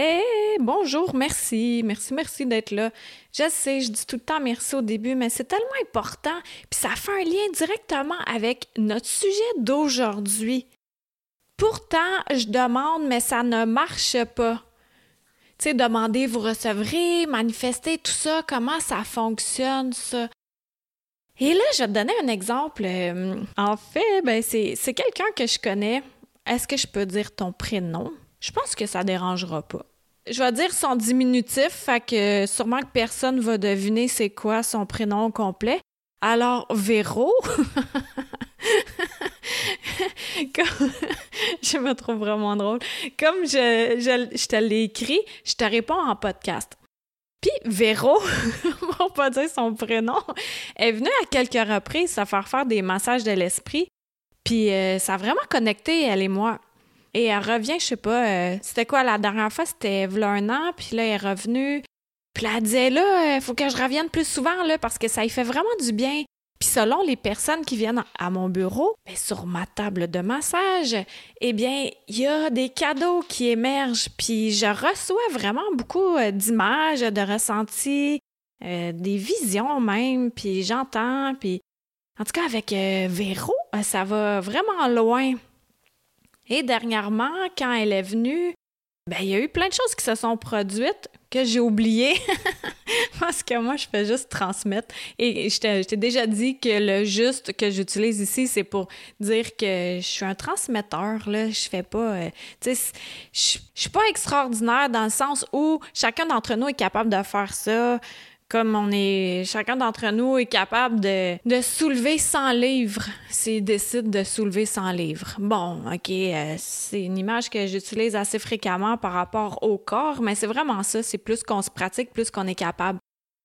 Eh, bonjour, merci, merci, merci d'être là. Je sais, je dis tout le temps merci au début, mais c'est tellement important, puis ça fait un lien directement avec notre sujet d'aujourd'hui. Pourtant, je demande, mais ça ne marche pas tu sais, demander, vous recevrez, manifester, tout ça, comment ça fonctionne, ça? Et là, je vais te donner un exemple. Euh, en fait, ben, c'est, quelqu'un que je connais. Est-ce que je peux dire ton prénom? Je pense que ça dérangera pas. Je vais dire son diminutif, fait que sûrement que personne va deviner c'est quoi son prénom complet. Alors, Véro. Je me trouve vraiment drôle. Comme je, je, te l'ai écrit, je te réponds en podcast. Puis Véro, pour pas dire son prénom, est venue à quelques reprises se faire faire des massages de l'esprit. Puis euh, ça a vraiment connecté, elle et moi. Et elle revient, je sais pas, euh, c'était quoi la dernière fois? C'était un an, puis là, elle est revenue. Puis elle disait, là, il faut que je revienne plus souvent, là, parce que ça y fait vraiment du bien. Puis selon les personnes qui viennent à mon bureau, bien, sur ma table de massage, eh bien, il y a des cadeaux qui émergent. Puis je reçois vraiment beaucoup euh, d'images, de ressentis, euh, des visions même. Puis j'entends. Puis en tout cas, avec euh, Véro, ça va vraiment loin. Et dernièrement, quand elle est venue, ben, il y a eu plein de choses qui se sont produites que j'ai oubliées parce que moi, je fais juste transmettre. Et je t'ai déjà dit que le juste que j'utilise ici, c'est pour dire que je suis un transmetteur. Là. Je fais pas. Euh, tu sais, je, je suis pas extraordinaire dans le sens où chacun d'entre nous est capable de faire ça comme on est chacun d'entre nous est capable de, de soulever 100 livres s'il décide de soulever 100 livres. Bon, OK, euh, c'est une image que j'utilise assez fréquemment par rapport au corps, mais c'est vraiment ça, c'est plus qu'on se pratique, plus qu'on est capable.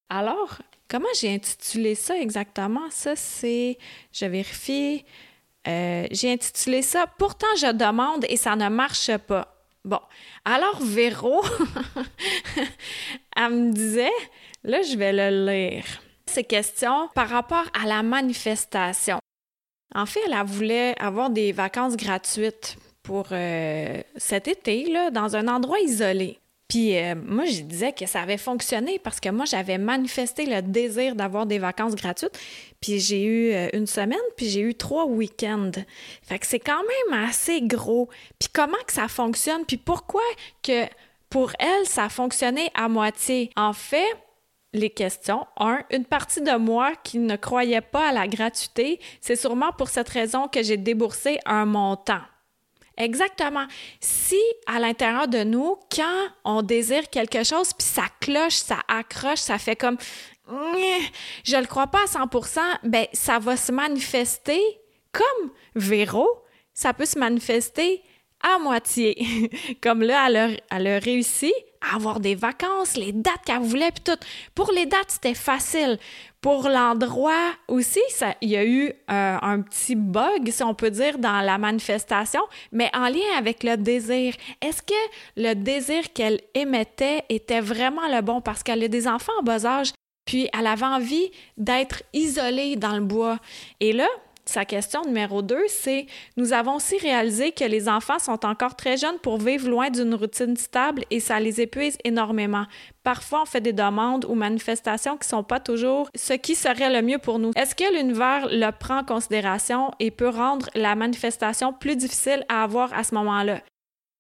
Alors, comment j'ai intitulé ça exactement? Ça, c'est, je vérifie, euh, j'ai intitulé ça Pourtant je demande et ça ne marche pas. Bon, alors Véro, elle me disait, Là, je vais le lire. Ces questions par rapport à la manifestation. En fait, elle voulait avoir des vacances gratuites pour euh, cet été, là, dans un endroit isolé. Puis euh, moi, je disais que ça avait fonctionné parce que moi, j'avais manifesté le désir d'avoir des vacances gratuites. Puis j'ai eu euh, une semaine, puis j'ai eu trois week-ends. Fait que c'est quand même assez gros. Puis comment que ça fonctionne? Puis pourquoi que pour elle, ça a fonctionné à moitié? En fait, les questions. Un, une partie de moi qui ne croyait pas à la gratuité, c'est sûrement pour cette raison que j'ai déboursé un montant. Exactement. Si à l'intérieur de nous, quand on désire quelque chose, puis ça cloche, ça accroche, ça fait comme je le crois pas à 100%, ben ça va se manifester comme Véro, ça peut se manifester à moitié. comme là, elle a, elle réussi avoir des vacances, les dates qu'elle voulait, puis tout. Pour les dates, c'était facile. Pour l'endroit aussi, ça, il y a eu euh, un petit bug, si on peut dire, dans la manifestation, mais en lien avec le désir. Est-ce que le désir qu'elle émettait était vraiment le bon? Parce qu'elle a des enfants en bas âge, puis elle avait envie d'être isolée dans le bois. Et là, sa question numéro 2, c'est Nous avons aussi réalisé que les enfants sont encore très jeunes pour vivre loin d'une routine stable et ça les épuise énormément. Parfois, on fait des demandes ou manifestations qui ne sont pas toujours ce qui serait le mieux pour nous. Est-ce que l'univers le prend en considération et peut rendre la manifestation plus difficile à avoir à ce moment-là?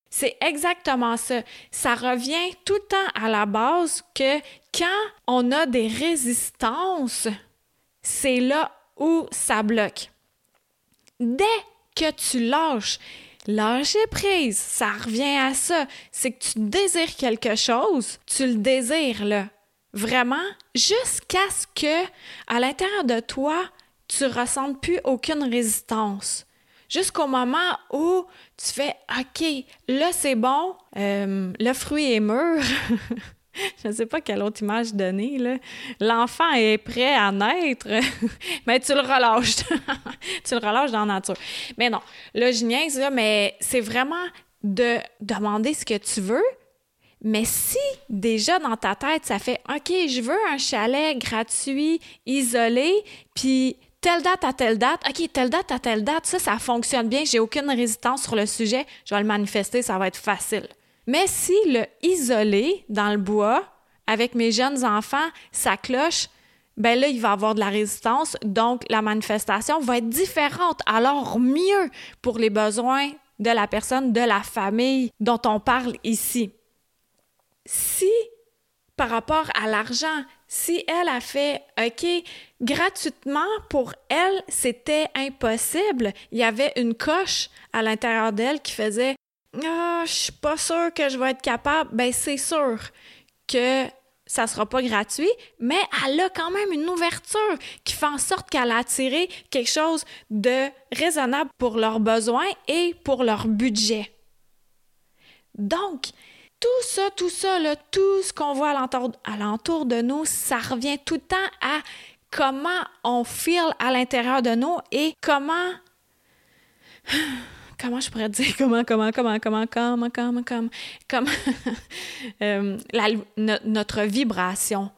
C'est exactement ça. Ça revient tout le temps à la base que quand on a des résistances, c'est là où ça bloque. Dès que tu lâches, lâcher prise, ça revient à ça. C'est que tu désires quelque chose, tu le désires là. Vraiment, jusqu'à ce que, à l'intérieur de toi, tu ressentes plus aucune résistance. Jusqu'au moment où tu fais OK, là c'est bon, euh, le fruit est mûr. je ne sais pas quelle autre image donner. L'enfant est prêt à naître, mais tu le relâches. tu le relâches dans la nature. Mais non, là, je niaise, là, mais c'est vraiment de demander ce que tu veux, mais si déjà dans ta tête, ça fait OK, je veux un chalet gratuit, isolé, puis telle date à telle date, OK, telle date à telle date, ça, ça fonctionne bien, j'ai aucune résistance sur le sujet, je vais le manifester, ça va être facile. Mais si le isolé dans le bois, avec mes jeunes enfants, ça cloche, ben là, il va avoir de la résistance, donc la manifestation va être différente, alors mieux pour les besoins de la personne, de la famille dont on parle ici. Si, par rapport à l'argent, si elle a fait OK, gratuitement, pour elle, c'était impossible, il y avait une coche à l'intérieur d'elle qui faisait Ah, je suis pas sûre que je vais être capable, ben c'est sûr que ça sera pas gratuit, mais elle a quand même une ouverture qui fait en sorte qu'elle a attiré quelque chose de raisonnable pour leurs besoins et pour leur budget. Donc, tout ça, tout ça, tout ce qu'on voit alentour, de nous, ça revient tout le temps à comment on feel à l'intérieur de nous et comment comment je pourrais dire? Comment, comment, comment, comment, comment, comment, comment, comment? Euh, la, notre vibration.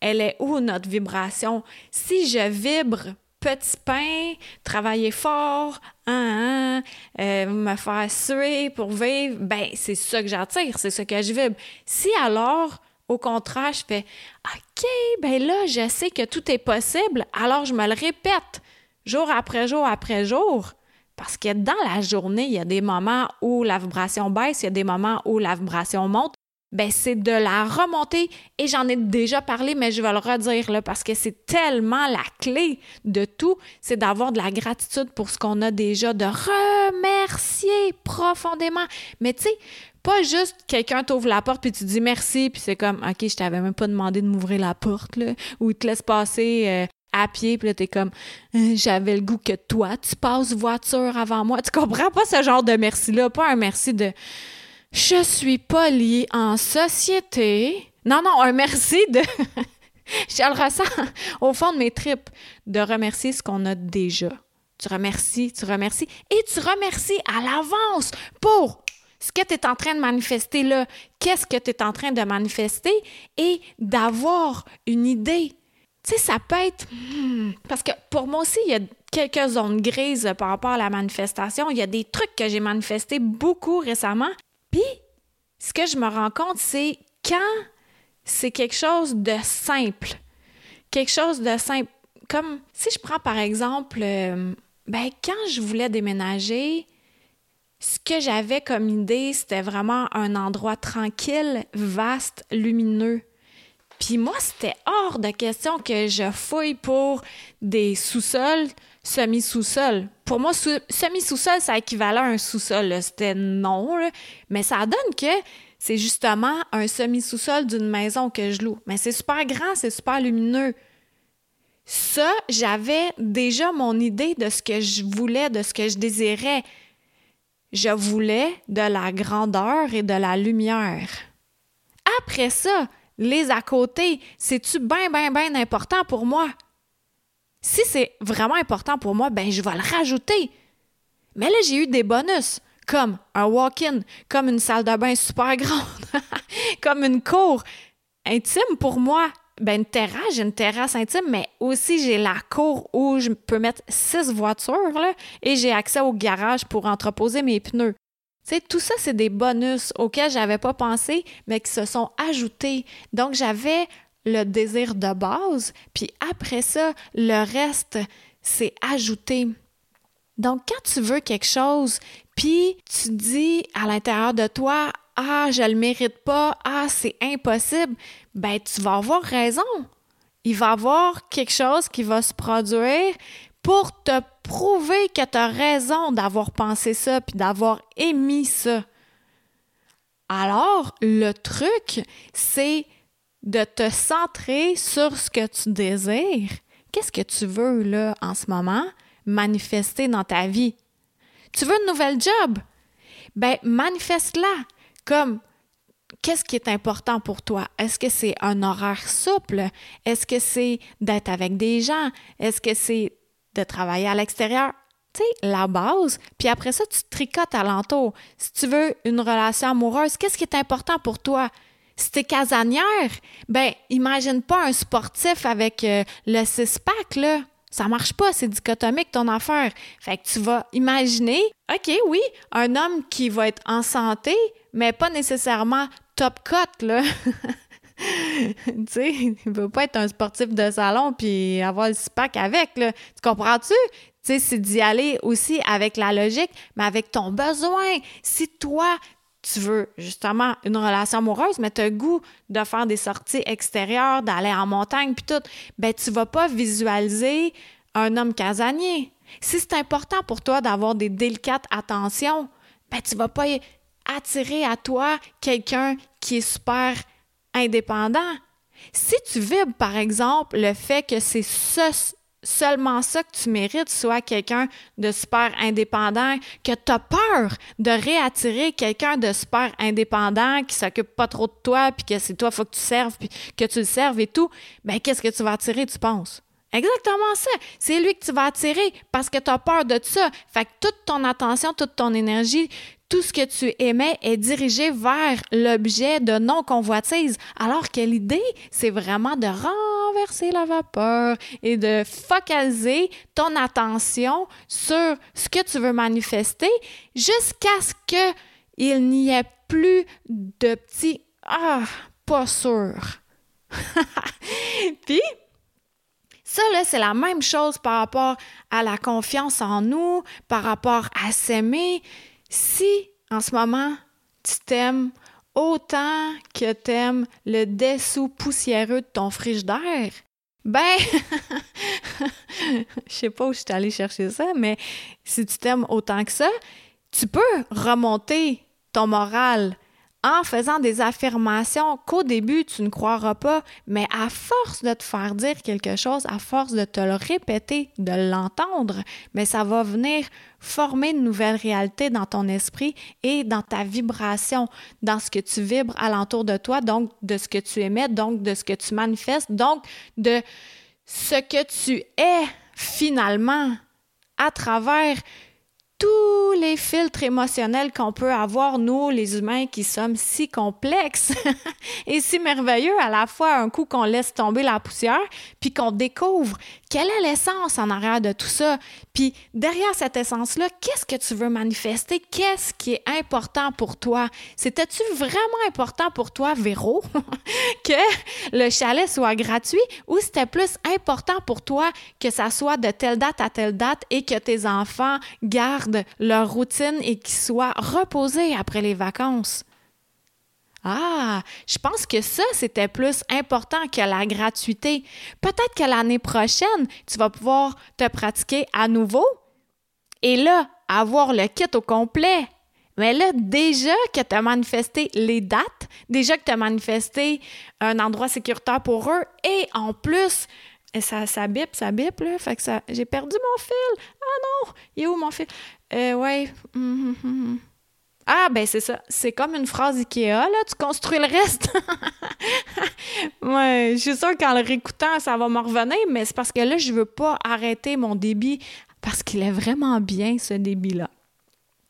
Elle est où notre vibration? Si je vibre petit pain, travailler fort, hein, hein, euh, me faire suer pour vivre, ben c'est ça que j'attire, c'est ça que je vibre. Si alors, au contraire, je fais OK, ben là, je sais que tout est possible, alors je me le répète jour après jour après jour, parce que dans la journée, il y a des moments où la vibration baisse, il y a des moments où la vibration monte. Ben c'est de la remonter et j'en ai déjà parlé mais je vais le redire là parce que c'est tellement la clé de tout, c'est d'avoir de la gratitude pour ce qu'on a déjà, de remercier profondément. Mais tu sais, pas juste quelqu'un t'ouvre la porte puis tu dis merci puis c'est comme OK, je t'avais même pas demandé de m'ouvrir la porte là ou il te laisse passer euh, à pied, puis là, t'es comme euh, j'avais le goût que toi, tu passes voiture avant moi. Tu comprends pas ce genre de merci-là, pas un merci de je suis pas liée en société. Non, non, un merci de. je le ressens au fond de mes tripes, de remercier ce qu'on a déjà. Tu remercies, tu remercies et tu remercies à l'avance pour ce que tu es en train de manifester là. Qu'est-ce que tu es en train de manifester? Et d'avoir une idée. Tu sais, ça peut être. Parce que pour moi aussi, il y a quelques zones grises par rapport à la manifestation. Il y a des trucs que j'ai manifestés beaucoup récemment puis, ce que je me rends compte, c'est quand c'est quelque chose de simple, quelque chose de simple, comme si je prends par exemple, euh, ben, quand je voulais déménager, ce que j'avais comme idée, c'était vraiment un endroit tranquille, vaste, lumineux. Puis moi, c'était hors de question que je fouille pour des sous-sols, semi-sous-sol. Pour moi, semi-sous-sol, ça équivalait à un sous-sol. C'était non, mais ça donne que c'est justement un semi-sous-sol d'une maison que je loue. Mais c'est super grand, c'est super lumineux. Ça, j'avais déjà mon idée de ce que je voulais, de ce que je désirais. Je voulais de la grandeur et de la lumière. Après ça, les à côté, c'est-tu bien, bien, bien important pour moi? Si c'est vraiment important pour moi, ben je vais le rajouter. Mais là, j'ai eu des bonus, comme un walk-in, comme une salle de bain super grande, comme une cour intime pour moi. Ben, une terrasse, j'ai une terrasse intime, mais aussi j'ai la cour où je peux mettre six voitures et j'ai accès au garage pour entreposer mes pneus. Tout ça, c'est des bonus auxquels j'avais pas pensé, mais qui se sont ajoutés. Donc, j'avais le désir de base, puis après ça, le reste, c'est ajouté. Donc, quand tu veux quelque chose, puis tu dis à l'intérieur de toi, ah, je le mérite pas, ah, c'est impossible, ben, tu vas avoir raison. Il va y avoir quelque chose qui va se produire pour te prouver que tu as raison d'avoir pensé ça puis d'avoir émis ça. Alors, le truc, c'est de te centrer sur ce que tu désires. Qu'est-ce que tu veux là en ce moment? Manifester dans ta vie? Tu veux une nouvelle job? Ben, manifeste-la. Comme qu'est-ce qui est important pour toi? Est-ce que c'est un horaire souple? Est-ce que c'est d'être avec des gens? Est-ce que c'est de travailler à l'extérieur? Tu sais, la base. Puis après ça, tu tricotes alentour. Si tu veux une relation amoureuse, qu'est-ce qui est important pour toi? Si t'es casanière, ben, imagine pas un sportif avec euh, le six-pack, là. Ça marche pas, c'est dichotomique ton affaire. Fait que tu vas imaginer, OK, oui, un homme qui va être en santé, mais pas nécessairement top cut, là. tu sais, il veut pas être un sportif de salon puis avoir le SPAC avec, là. Tu comprends-tu? Tu sais, c'est d'y aller aussi avec la logique, mais avec ton besoin. Si toi, tu veux justement une relation amoureuse, mais tu as goût de faire des sorties extérieures, d'aller en montagne, puis tout, ben tu vas pas visualiser un homme casanier. Si c'est important pour toi d'avoir des délicates attentions, ben tu vas pas attirer à toi quelqu'un qui est super indépendant. Si tu vibres, par exemple, le fait que c'est ce, seulement ça que tu mérites, soit quelqu'un de super indépendant, que tu as peur de réattirer quelqu'un de super indépendant qui s'occupe pas trop de toi, puis que c'est toi, faut que tu serves, puis que tu le serves et tout, ben qu'est-ce que tu vas attirer, tu penses? Exactement ça. C'est lui que tu vas attirer parce que tu as peur de ça. Fait que toute ton attention, toute ton énergie, tout ce que tu émets est dirigé vers l'objet de non-convoitise, alors que l'idée, c'est vraiment de renverser la vapeur et de focaliser ton attention sur ce que tu veux manifester jusqu'à ce qu'il n'y ait plus de petits Ah, pas sûr. Puis, ça, là, c'est la même chose par rapport à la confiance en nous, par rapport à s'aimer. Si en ce moment, tu t'aimes autant que t'aimes le dessous poussiéreux de ton frigidaire, ben, je sais pas où je suis allée chercher ça, mais si tu t'aimes autant que ça, tu peux remonter ton moral en faisant des affirmations qu'au début tu ne croiras pas, mais à force de te faire dire quelque chose, à force de te le répéter, de l'entendre, mais ça va venir former une nouvelle réalité dans ton esprit et dans ta vibration, dans ce que tu vibres alentour de toi, donc de ce que tu émets, donc de ce que tu manifestes, donc de ce que tu es finalement à travers tous les filtres émotionnels qu'on peut avoir, nous, les humains qui sommes si complexes et si merveilleux à la fois un coup qu'on laisse tomber la poussière, puis qu'on découvre quelle est l'essence en arrière de tout ça. Puis derrière cette essence-là, qu'est-ce que tu veux manifester? Qu'est-ce qui est important pour toi? C'était-tu vraiment important pour toi, Véro, que le chalet soit gratuit ou c'était plus important pour toi que ça soit de telle date à telle date et que tes enfants gardent leur routine et qu'ils soient reposés après les vacances? Ah, je pense que ça, c'était plus important que la gratuité. Peut-être que l'année prochaine, tu vas pouvoir te pratiquer à nouveau et là, avoir le kit au complet. Mais là, déjà que tu as manifesté les dates, déjà que tu as manifesté un endroit sécuritaire pour eux, et en plus, ça, ça bip, ça bip, là, fait que ça, j'ai perdu mon fil. Ah non, il est où mon fil? Euh, ouais. Hum, hum, ah, ben c'est ça. C'est comme une phrase Ikea, là. Tu construis le reste. ouais, je suis sûre qu'en le réécoutant, ça va me revenir, mais c'est parce que là, je veux pas arrêter mon débit parce qu'il est vraiment bien, ce débit-là.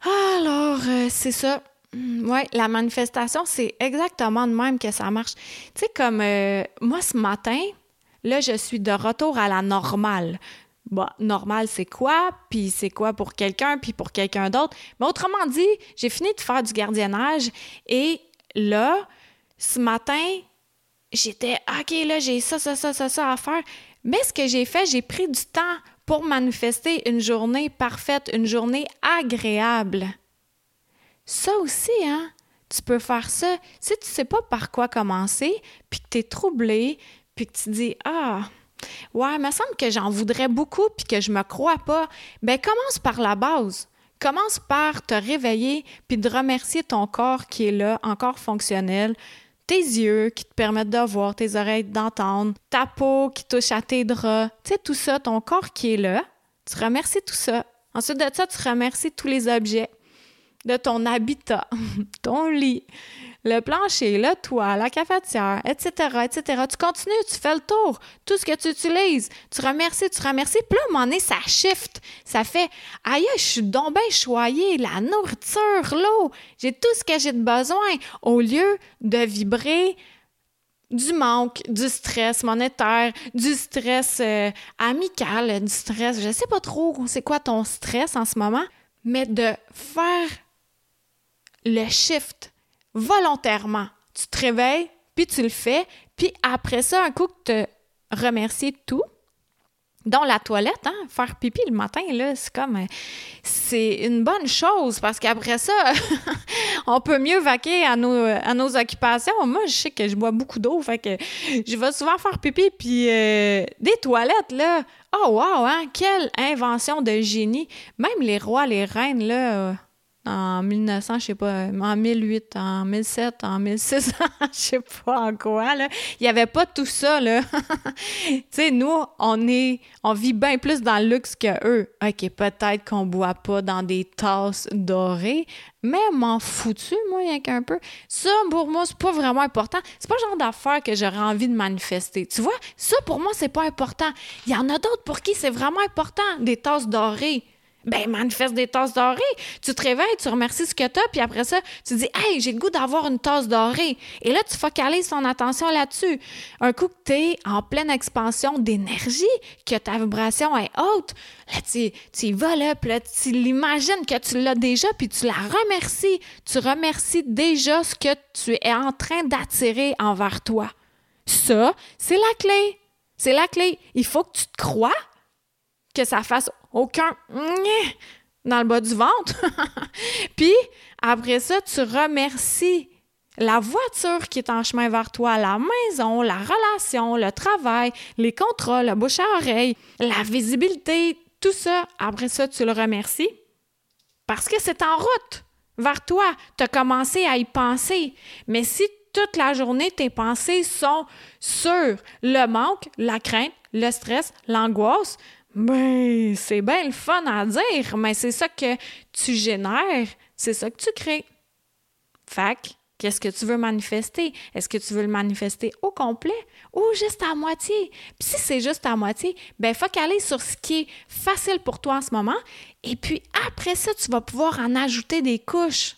Alors, euh, c'est ça. Mm, oui, la manifestation, c'est exactement de même que ça marche. Tu sais, comme euh, moi, ce matin, là, je suis de retour à la normale bah, normal, c'est quoi, puis c'est quoi pour quelqu'un, puis pour quelqu'un d'autre? Mais autrement dit, j'ai fini de faire du gardiennage et là, ce matin, j'étais OK, là, j'ai ça, ça, ça, ça, ça à faire. Mais ce que j'ai fait, j'ai pris du temps pour manifester une journée parfaite, une journée agréable. Ça aussi, hein? Tu peux faire ça. Si tu sais pas par quoi commencer, puis que tu es troublé, puis que tu dis Ah, Ouais, il me semble que j'en voudrais beaucoup puis que je me crois pas. Ben commence par la base. Commence par te réveiller puis de remercier ton corps qui est là, encore fonctionnel, tes yeux qui te permettent de voir, tes oreilles d'entendre, ta peau qui touche à tes draps, tu sais tout ça, ton corps qui est là. Tu remercies tout ça. Ensuite de ça, tu remercies tous les objets de ton habitat, ton lit, le plancher, le toit, la cafetière, etc., etc. Tu continues, tu fais le tour, tout ce que tu utilises, tu remercies, tu remercies. Puis là, à un ça shift. Ça fait Aïe, je suis donc bien la nourriture, l'eau, j'ai tout ce que j'ai de besoin. Au lieu de vibrer du manque, du stress monétaire, du stress euh, amical, du stress, je sais pas trop c'est quoi ton stress en ce moment, mais de faire le shift volontairement. Tu te réveilles, puis tu le fais, puis après ça, un coup que tu remercies tout, dont la toilette, hein, faire pipi le matin, là, c'est comme... Euh, c'est une bonne chose, parce qu'après ça, on peut mieux vaquer à nos, à nos occupations. Moi, je sais que je bois beaucoup d'eau, fait que je vais souvent faire pipi, puis euh, des toilettes, là, oh wow, hein, quelle invention de génie! Même les rois, les reines, là... Euh, en 1900, je sais pas, en 1008, en 1007, en 1600, je sais pas en quoi, là. Il n'y avait pas tout ça, là. tu sais, nous, on est, on vit bien plus dans le luxe que eux. OK, peut-être qu'on boit pas dans des tasses dorées, mais m'en foutu, moi, rien qu'un peu. Ça, pour moi, c'est pas vraiment important. C'est pas le genre d'affaire que j'aurais envie de manifester. Tu vois, ça, pour moi, c'est pas important. Il y en a d'autres pour qui c'est vraiment important, des tasses dorées ben manifeste des tasses dorées. Tu te réveilles, tu remercies ce que tu as, puis après ça, tu dis Hey, j'ai le goût d'avoir une tasse dorée. Et là, tu focalises ton attention là-dessus. Un coup que tu es en pleine expansion d'énergie, que ta vibration est haute, là, tu, tu y vas là, là, tu l'imagines que tu l'as déjà, puis tu la remercies. Tu remercies déjà ce que tu es en train d'attirer envers toi. Ça, c'est la clé. C'est la clé. Il faut que tu te crois que ça fasse aucun dans le bas du ventre. Puis après ça, tu remercies la voiture qui est en chemin vers toi, la maison, la relation, le travail, les contrats, le bouche à oreille, la visibilité, tout ça. Après ça, tu le remercies parce que c'est en route vers toi. Tu as commencé à y penser. Mais si toute la journée, tes pensées sont sur le manque, la crainte, le stress, l'angoisse, ben, c'est bien le fun à dire, mais c'est ça que tu génères, c'est ça que tu crées. Fac, qu'est-ce que tu veux manifester? Est-ce que tu veux le manifester au complet ou juste à moitié? Puis si c'est juste à moitié, ben focalise sur ce qui est facile pour toi en ce moment et puis après ça, tu vas pouvoir en ajouter des couches.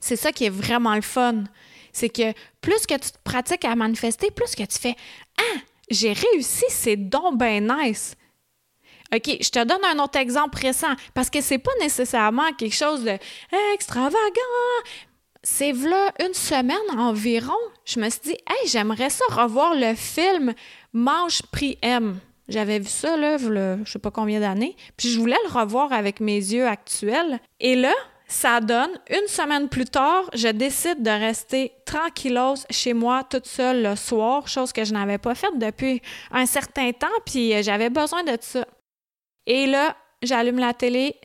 C'est ça qui est vraiment le fun. C'est que plus que tu pratiques à manifester, plus que tu fais Ah, j'ai réussi, c'est donc bien nice. OK, je te donne un autre exemple récent parce que c'est pas nécessairement quelque chose de extravagant. C'est là une semaine environ, je me suis dit, hey, j'aimerais ça revoir le film Mange Prix M. J'avais vu ça, là, je sais pas combien d'années. Puis je voulais le revoir avec mes yeux actuels. Et là, ça donne, une semaine plus tard, je décide de rester tranquillos chez moi toute seule le soir, chose que je n'avais pas faite depuis un certain temps, puis j'avais besoin de ça. Et là, j'allume la télé,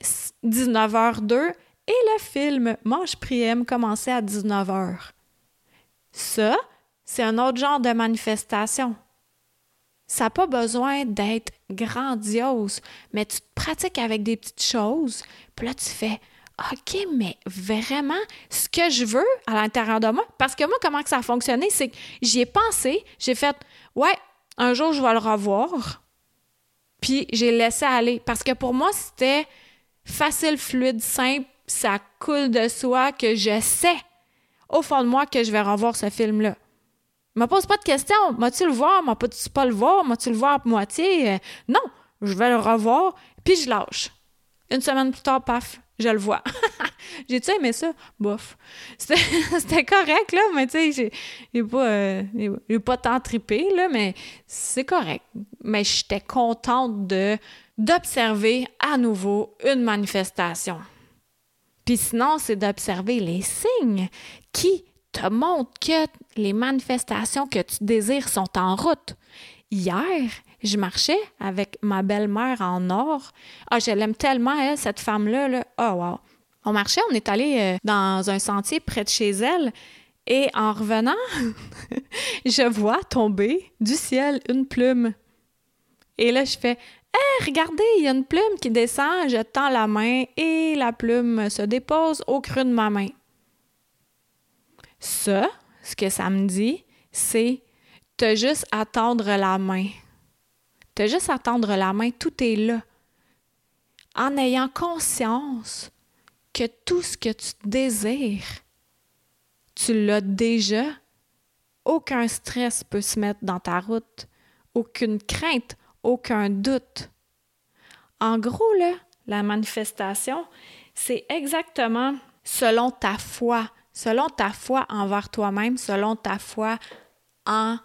19h02, et le film Mange Priem commençait à 19h. Ça, c'est un autre genre de manifestation. Ça n'a pas besoin d'être grandiose, mais tu te pratiques avec des petites choses, puis là, tu fais OK, mais vraiment, ce que je veux à l'intérieur de moi, parce que moi, comment ça a fonctionné, c'est que j'y ai pensé, j'ai fait, ouais, un jour, je vais le revoir, puis j'ai laissé aller. Parce que pour moi, c'était facile, fluide, simple, ça coule de soi que je sais au fond de moi que je vais revoir ce film-là. Me pose pas de questions. M'as-tu le voir? M'as-tu pas le voir? M'as-tu le voir à moitié? Euh, non, je vais le revoir, puis je lâche. Une semaine plus tard, paf, je le vois. J'ai-tu aimé ça? Bof. C'était correct, là, mais tu sais, j'ai pas, euh, pas tant trippé, là, mais c'est correct. Mais j'étais contente de d'observer à nouveau une manifestation. Puis sinon, c'est d'observer les signes qui te montrent que les manifestations que tu désires sont en route. Hier, je marchais avec ma belle-mère en or. Ah, je l'aime tellement, elle, cette femme-là. Là. Oh, wow. On marchait, on est allé euh, dans un sentier près de chez elle. Et en revenant, je vois tomber du ciel une plume. Et là, je fais Hé, regardez, il y a une plume qui descend. Je tends la main et la plume se dépose au creux de ma main. Ça, ce que ça me dit, c'est t'as juste à tendre la main. T'as juste à tendre la main, tout est là. En ayant conscience que tout ce que tu désires, tu l'as déjà. Aucun stress peut se mettre dans ta route, aucune crainte, aucun doute. En gros, la manifestation, c'est exactement selon ta foi, selon ta foi envers toi-même, selon ta foi en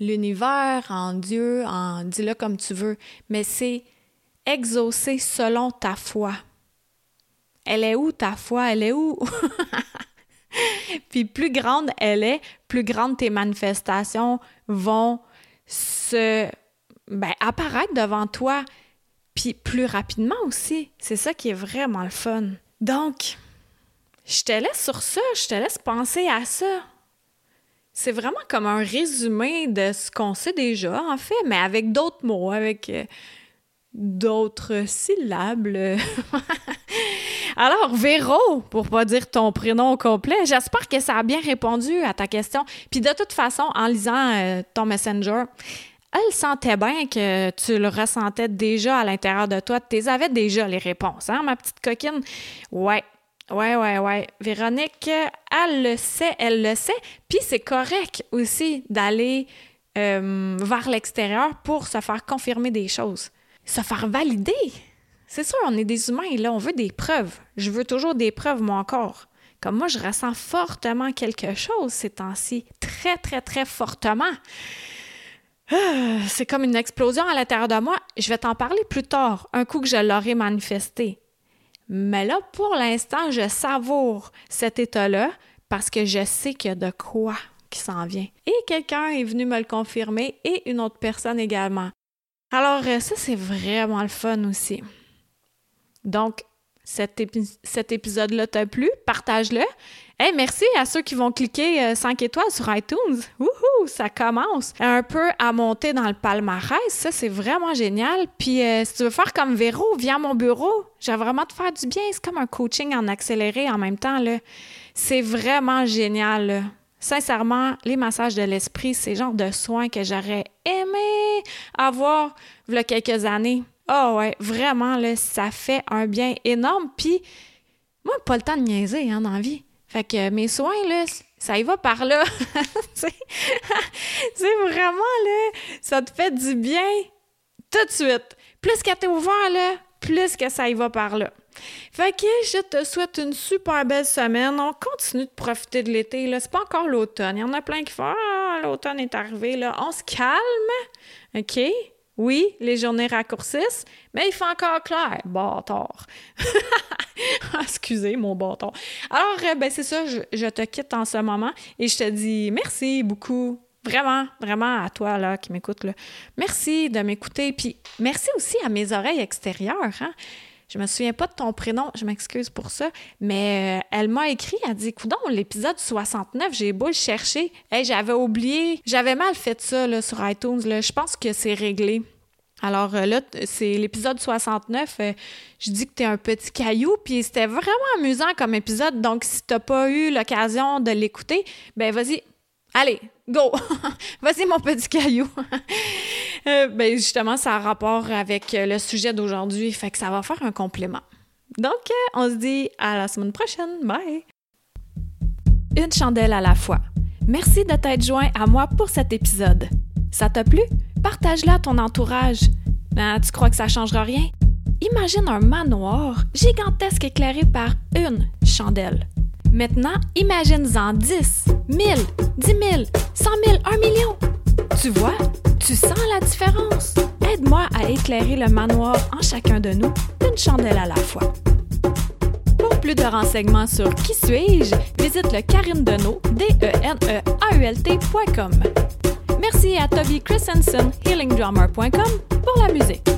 l'univers, en Dieu, en dis-le comme tu veux, mais c'est exaucer selon ta foi. Elle est où ta foi? Elle est où? Puis plus grande elle est, plus grandes tes manifestations vont se ben, apparaître devant toi, puis plus rapidement aussi. C'est ça qui est vraiment le fun. Donc, je te laisse sur ça, je te laisse penser à ça. C'est vraiment comme un résumé de ce qu'on sait déjà, en fait, mais avec d'autres mots, avec euh, d'autres syllabes. Alors, Véro, pour pas dire ton prénom complet, j'espère que ça a bien répondu à ta question. Puis de toute façon, en lisant euh, ton messenger, elle sentait bien que tu le ressentais déjà à l'intérieur de toi. Tu avais déjà les réponses, hein, ma petite coquine? Ouais. Ouais, ouais, ouais. Véronique, elle le sait, elle le sait. Puis c'est correct aussi d'aller euh, vers l'extérieur pour se faire confirmer des choses, se faire valider. C'est sûr, on est des humains et là, on veut des preuves. Je veux toujours des preuves, moi encore. Comme moi, je ressens fortement quelque chose ces temps-ci. Très, très, très fortement. Ah, c'est comme une explosion à l'intérieur de moi. Je vais t'en parler plus tard, un coup que je l'aurai manifesté. Mais là, pour l'instant, je savoure cet état-là parce que je sais qu'il y a de quoi qui s'en vient. Et quelqu'un est venu me le confirmer et une autre personne également. Alors, euh, ça, c'est vraiment le fun aussi. Donc, cet, épisode-là t'a plu, partage-le. Hey, merci à ceux qui vont cliquer 5 euh, étoiles sur iTunes. Wouhou, ça commence un peu à monter dans le palmarès. Ça, c'est vraiment génial. Puis, euh, si tu veux faire comme Véro, viens mon bureau. J'ai vraiment te faire du bien. C'est comme un coaching en accéléré en même temps. C'est vraiment génial. Sincèrement, les massages de l'esprit, c'est le genre de soins que j'aurais aimé avoir il y a quelques années. Ah oh ouais, vraiment, là, ça fait un bien énorme. Puis, moi, pas le temps de niaiser hein, vie. Fait que mes soins, là, ça y va par là. c'est vraiment, là, ça te fait du bien tout de suite. Plus que t'es ouvert, là, plus que ça y va par là. Fait que je te souhaite une super belle semaine. On continue de profiter de l'été. Là. C'est pas encore l'automne. Il y en a plein qui font Ah, l'automne est arrivé. Là. On se calme. OK? Oui, les journées raccourcissent, mais il fait encore clair. Bâtard. Excusez mon bâtard. Alors, euh, ben c'est ça, je, te quitte en ce moment et je te dis merci beaucoup. Vraiment, vraiment à toi là qui m'écoute. Merci de m'écouter. Puis merci aussi à mes oreilles extérieures. Hein? Je me souviens pas de ton prénom, je m'excuse pour ça, mais euh, elle m'a écrit, elle dit Coudon, l'épisode 69, j'ai beau le chercher. Hey, j'avais oublié, j'avais mal fait ça là, sur iTunes. Je pense que c'est réglé. Alors euh, là, c'est l'épisode 69. Euh, je dis que tu es un petit caillou, puis c'était vraiment amusant comme épisode. Donc, si tu pas eu l'occasion de l'écouter, ben vas-y, allez, go! vas-y, mon petit caillou! Euh, ben justement, ça a rapport avec le sujet d'aujourd'hui, fait que ça va faire un complément. Donc, on se dit à la semaine prochaine. Bye! Une chandelle à la fois. Merci de t'être joint à moi pour cet épisode. Ça t'a plu? Partage-la à ton entourage. Ben, tu crois que ça changera rien? Imagine un manoir gigantesque éclairé par une chandelle. Maintenant, imagine-en 10, 1000, 10 000, 100 000, 1 million. Tu vois, tu sens la différence. Aide-moi à éclairer le manoir en chacun de nous, une chandelle à la fois. Pour plus de renseignements sur Qui suis-je, visite le Karine Deneau, d e n e a u l Merci à Toby Christensen, healingdrummer.com, pour la musique.